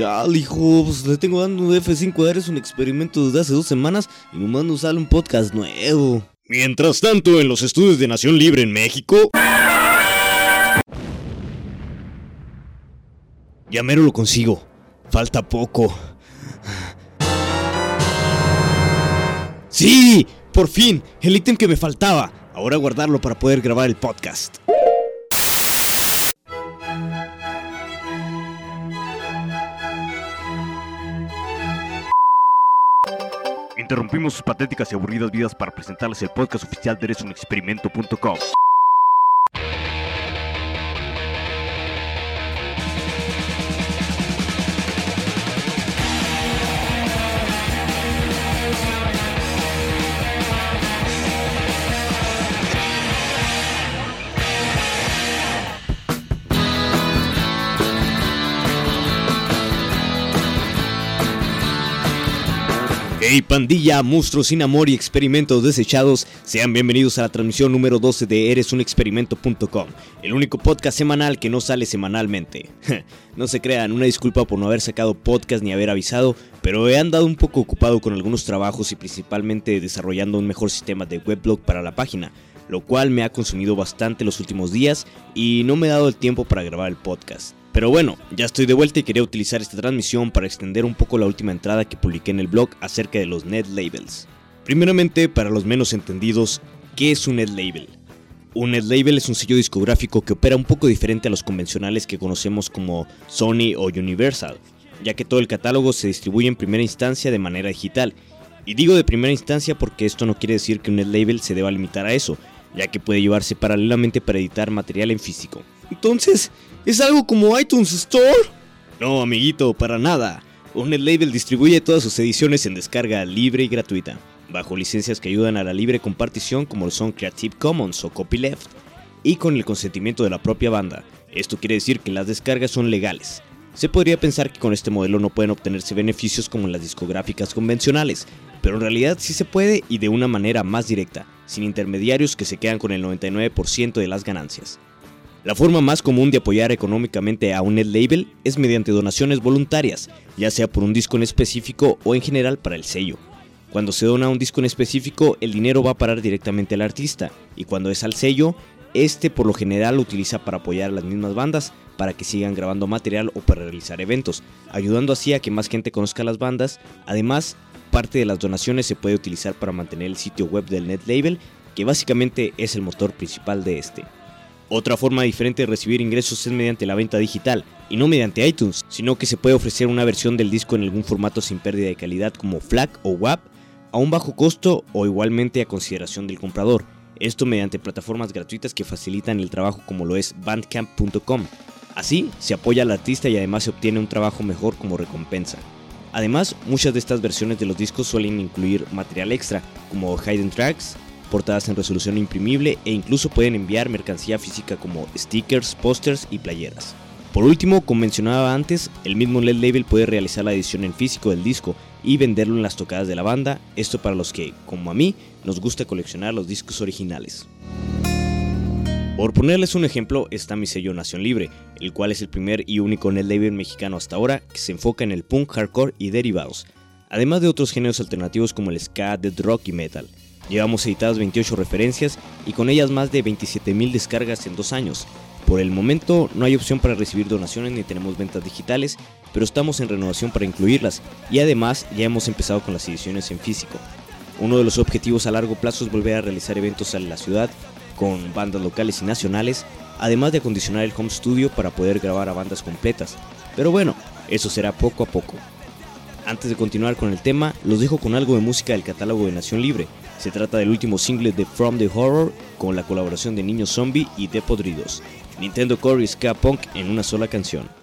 Chale, hijo, pues le tengo dando un F5 a Eres un experimento desde hace dos semanas y nomás nos sale un podcast nuevo. Mientras tanto, en los estudios de Nación Libre en México. Ya mero lo consigo. Falta poco. ¡Sí! Por fin, el ítem que me faltaba. Ahora guardarlo para poder grabar el podcast. Interrumpimos sus patéticas y aburridas vidas para presentarles el podcast oficial de eresunexperimento.com. Hey pandilla, monstruos sin amor y experimentos desechados, sean bienvenidos a la transmisión número 12 de eresunexperimento.com, el único podcast semanal que no sale semanalmente. no se crean, una disculpa por no haber sacado podcast ni haber avisado, pero he andado un poco ocupado con algunos trabajos y principalmente desarrollando un mejor sistema de weblog para la página, lo cual me ha consumido bastante los últimos días y no me he dado el tiempo para grabar el podcast. Pero bueno, ya estoy de vuelta y quería utilizar esta transmisión para extender un poco la última entrada que publiqué en el blog acerca de los net labels. Primeramente, para los menos entendidos, ¿qué es un net label? Un net label es un sello discográfico que opera un poco diferente a los convencionales que conocemos como Sony o Universal, ya que todo el catálogo se distribuye en primera instancia de manera digital. Y digo de primera instancia porque esto no quiere decir que un net label se deba limitar a eso, ya que puede llevarse paralelamente para editar material en físico. Entonces, ¿es algo como iTunes Store? No, amiguito, para nada. Un NetLabel distribuye todas sus ediciones en descarga libre y gratuita, bajo licencias que ayudan a la libre compartición como son Creative Commons o Copyleft, y con el consentimiento de la propia banda. Esto quiere decir que las descargas son legales. Se podría pensar que con este modelo no pueden obtenerse beneficios como en las discográficas convencionales, pero en realidad sí se puede y de una manera más directa, sin intermediarios que se quedan con el 99% de las ganancias. La forma más común de apoyar económicamente a un net label es mediante donaciones voluntarias, ya sea por un disco en específico o en general para el sello. Cuando se dona un disco en específico, el dinero va a parar directamente al artista, y cuando es al sello, este por lo general lo utiliza para apoyar a las mismas bandas, para que sigan grabando material o para realizar eventos, ayudando así a que más gente conozca las bandas. Además, parte de las donaciones se puede utilizar para mantener el sitio web del net label, que básicamente es el motor principal de este. Otra forma diferente de recibir ingresos es mediante la venta digital, y no mediante iTunes, sino que se puede ofrecer una versión del disco en algún formato sin pérdida de calidad como FLAC o WAP, a un bajo costo o igualmente a consideración del comprador. Esto mediante plataformas gratuitas que facilitan el trabajo como lo es bandcamp.com. Así, se apoya al artista y además se obtiene un trabajo mejor como recompensa. Además, muchas de estas versiones de los discos suelen incluir material extra, como hidden tracks, portadas en resolución imprimible e incluso pueden enviar mercancía física como stickers, pósters y playeras. Por último, como mencionaba antes, el mismo LED Label puede realizar la edición en físico del disco y venderlo en las tocadas de la banda, esto para los que, como a mí, nos gusta coleccionar los discos originales. Por ponerles un ejemplo, está mi sello Nación Libre, el cual es el primer y único net label mexicano hasta ahora que se enfoca en el punk, hardcore y derivados, además de otros géneros alternativos como el ska, death rock y metal. Llevamos editadas 28 referencias y con ellas más de 27.000 descargas en dos años. Por el momento no hay opción para recibir donaciones ni tenemos ventas digitales, pero estamos en renovación para incluirlas y además ya hemos empezado con las ediciones en físico. Uno de los objetivos a largo plazo es volver a realizar eventos en la ciudad con bandas locales y nacionales, además de acondicionar el home studio para poder grabar a bandas completas. Pero bueno, eso será poco a poco. Antes de continuar con el tema, los dejo con algo de música del catálogo de Nación Libre, se trata del último single de From the Horror con la colaboración de Niños Zombie y de Podridos. Nintendo Core y Ska Punk en una sola canción.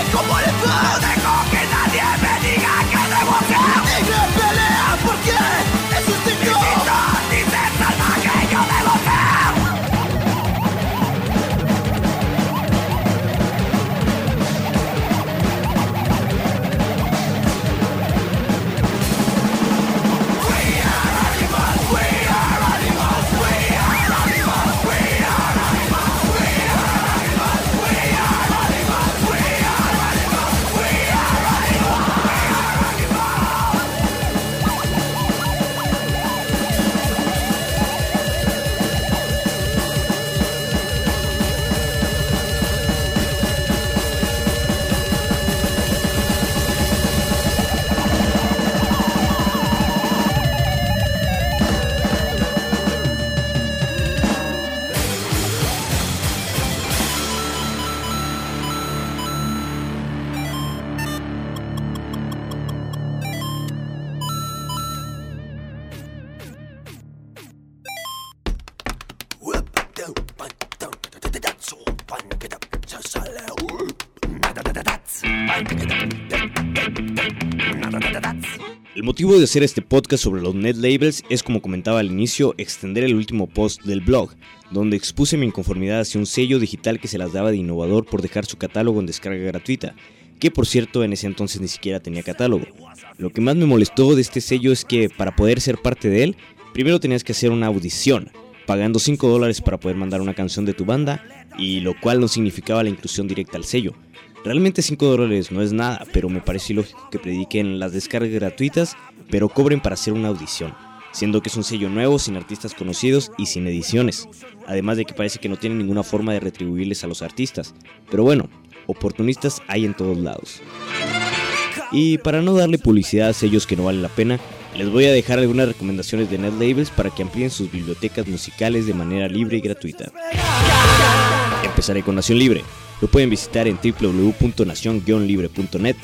El motivo de hacer este podcast sobre los net labels es, como comentaba al inicio, extender el último post del blog, donde expuse mi inconformidad hacia un sello digital que se las daba de innovador por dejar su catálogo en descarga gratuita, que por cierto en ese entonces ni siquiera tenía catálogo. Lo que más me molestó de este sello es que para poder ser parte de él, primero tenías que hacer una audición, pagando 5 dólares para poder mandar una canción de tu banda, y lo cual no significaba la inclusión directa al sello. Realmente 5 dólares no es nada, pero me parece ilógico que prediquen las descargas gratuitas, pero cobren para hacer una audición, siendo que es un sello nuevo, sin artistas conocidos y sin ediciones, además de que parece que no tienen ninguna forma de retribuirles a los artistas. Pero bueno, oportunistas hay en todos lados. Y para no darle publicidad a sellos que no valen la pena, les voy a dejar algunas recomendaciones de net labels para que amplíen sus bibliotecas musicales de manera libre y gratuita. Empezaré con Nación Libre. Lo pueden visitar en www.nacion-libre.net.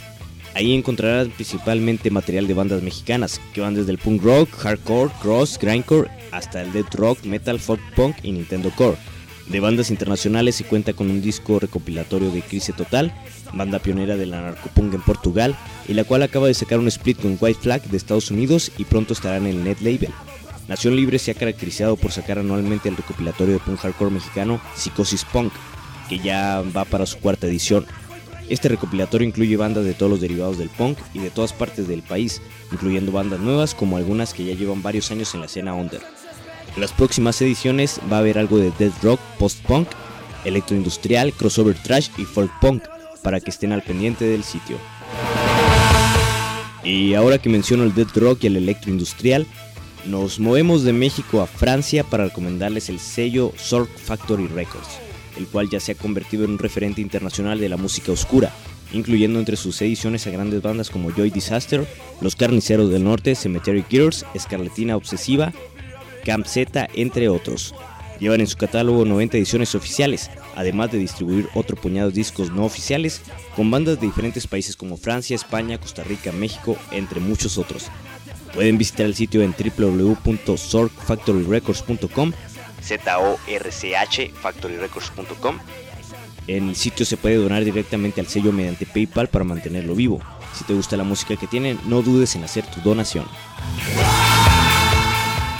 Ahí encontrarán principalmente material de bandas mexicanas, que van desde el punk rock, hardcore, cross, grindcore, hasta el death rock, metal, folk punk y Nintendo Core. De bandas internacionales se cuenta con un disco recopilatorio de Crise Total, banda pionera de la narcopunk en Portugal, y la cual acaba de sacar un split con White Flag de Estados Unidos y pronto estará en el Net Label. Nación Libre se ha caracterizado por sacar anualmente el recopilatorio de punk hardcore mexicano Psicosis Punk, que ya va para su cuarta edición. Este recopilatorio incluye bandas de todos los derivados del punk y de todas partes del país, incluyendo bandas nuevas como algunas que ya llevan varios años en la escena under. En las próximas ediciones va a haber algo de death rock, post-punk, electroindustrial, crossover trash y folk punk, para que estén al pendiente del sitio. Y ahora que menciono el death rock y el electroindustrial, nos movemos de México a Francia para recomendarles el sello Sork Factory Records el cual ya se ha convertido en un referente internacional de la música oscura, incluyendo entre sus ediciones a grandes bandas como Joy Disaster, Los Carniceros del Norte, Cemetery Killers, Escarletina Obsesiva, Camp Z, entre otros. Llevan en su catálogo 90 ediciones oficiales, además de distribuir otro puñado de discos no oficiales con bandas de diferentes países como Francia, España, Costa Rica, México, entre muchos otros. Pueden visitar el sitio en www.sorkfactoryrecords.com Z-O-R-C-H, factoryrecords.com. En el sitio se puede donar directamente al sello mediante PayPal para mantenerlo vivo. Si te gusta la música que tienen, no dudes en hacer tu donación.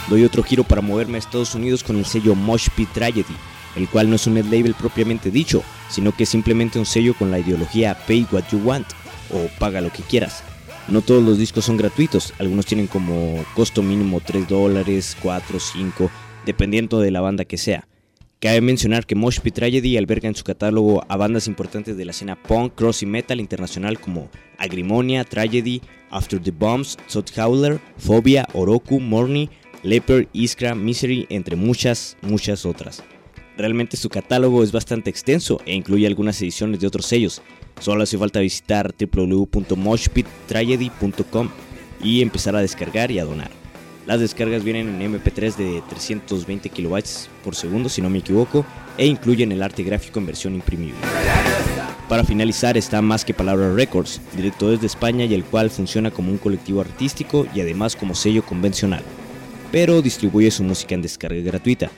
Doy otro giro para moverme a Estados Unidos con el sello Mosh Pit Tragedy, el cual no es un net label propiamente dicho, sino que es simplemente un sello con la ideología Pay What You Want o paga lo que quieras. No todos los discos son gratuitos, algunos tienen como costo mínimo 3 dólares, 4, 5 dependiendo de la banda que sea. Cabe mencionar que Mosh Pit Tragedy alberga en su catálogo a bandas importantes de la escena punk, cross y metal internacional como Agrimonia, Tragedy, After the Bombs, Sot Howler, Phobia, Oroku, Morny, Leper, Iskra, Misery, entre muchas, muchas otras. Realmente su catálogo es bastante extenso e incluye algunas ediciones de otros sellos. Solo hace falta visitar www.moshpittragedy.com y empezar a descargar y a donar. Las descargas vienen en MP3 de 320 KB por segundo, si no me equivoco, e incluyen el arte gráfico en versión imprimible. Para finalizar está Más que Palabra Records, directo desde España y el cual funciona como un colectivo artístico y además como sello convencional, pero distribuye su música en descarga gratuita.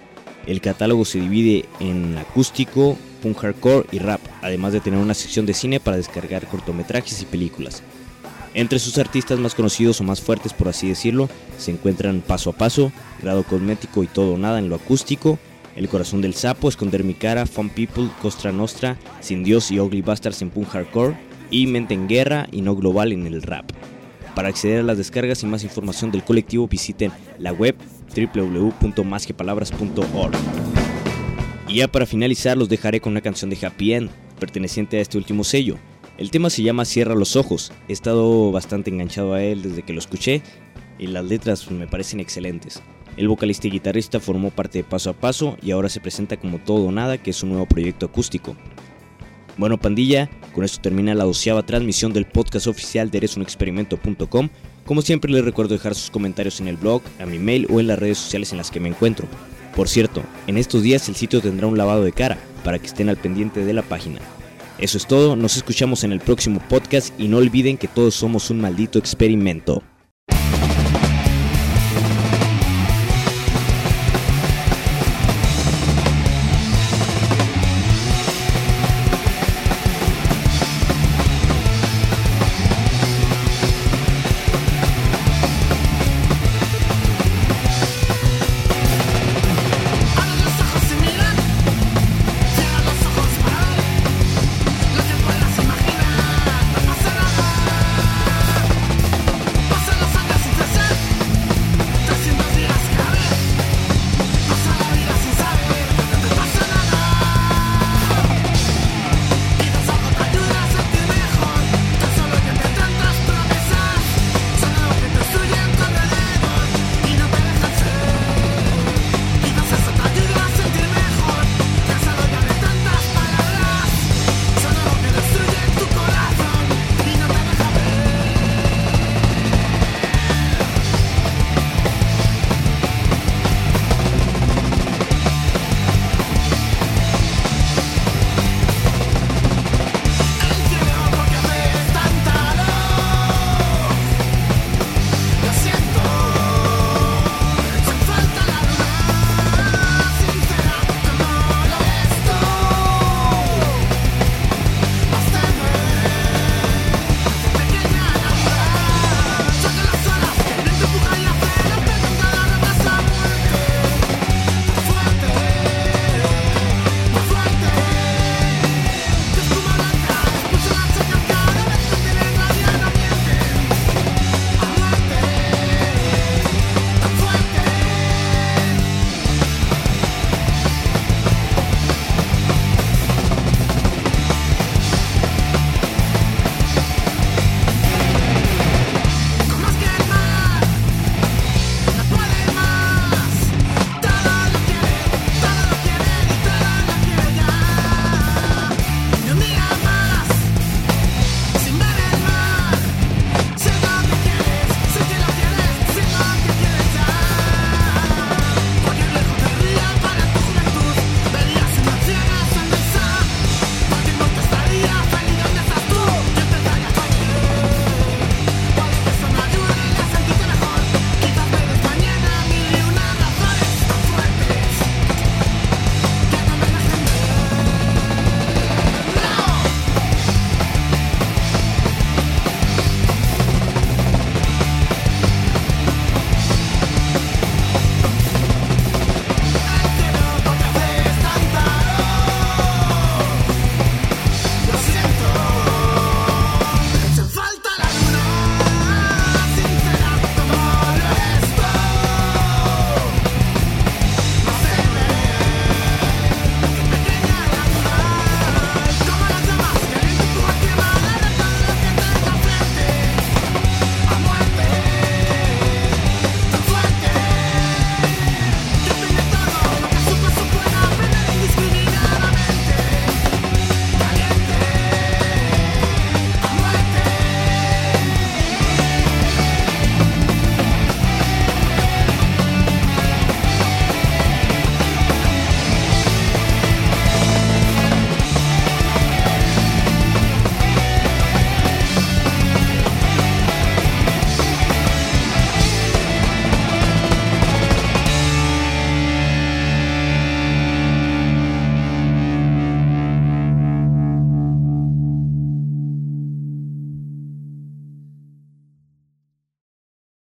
El catálogo se divide en acústico, punk hardcore y rap, además de tener una sección de cine para descargar cortometrajes y películas. Entre sus artistas más conocidos o más fuertes, por así decirlo, se encuentran Paso a Paso, Grado Cosmético y Todo Nada en lo acústico, El Corazón del Sapo, Esconder mi Cara, Fun People, Costra Nostra, Sin Dios y Ugly Bastards en punk hardcore, y Mente en Guerra y No Global en el rap. Para acceder a las descargas y más información del colectivo visiten la web www.masquepalabras.org. Y ya para finalizar los dejaré con una canción de Happy End, perteneciente a este último sello. El tema se llama Cierra los ojos. He estado bastante enganchado a él desde que lo escuché y las letras me parecen excelentes. El vocalista y guitarrista formó parte de Paso a Paso y ahora se presenta como Todo o Nada, que es un nuevo proyecto acústico. Bueno, pandilla, con esto termina la doceava transmisión del podcast oficial de eresunexperimento.com. Como siempre les recuerdo dejar sus comentarios en el blog, a mi mail o en las redes sociales en las que me encuentro. Por cierto, en estos días el sitio tendrá un lavado de cara para que estén al pendiente de la página. Eso es todo, nos escuchamos en el próximo podcast y no olviden que todos somos un maldito experimento.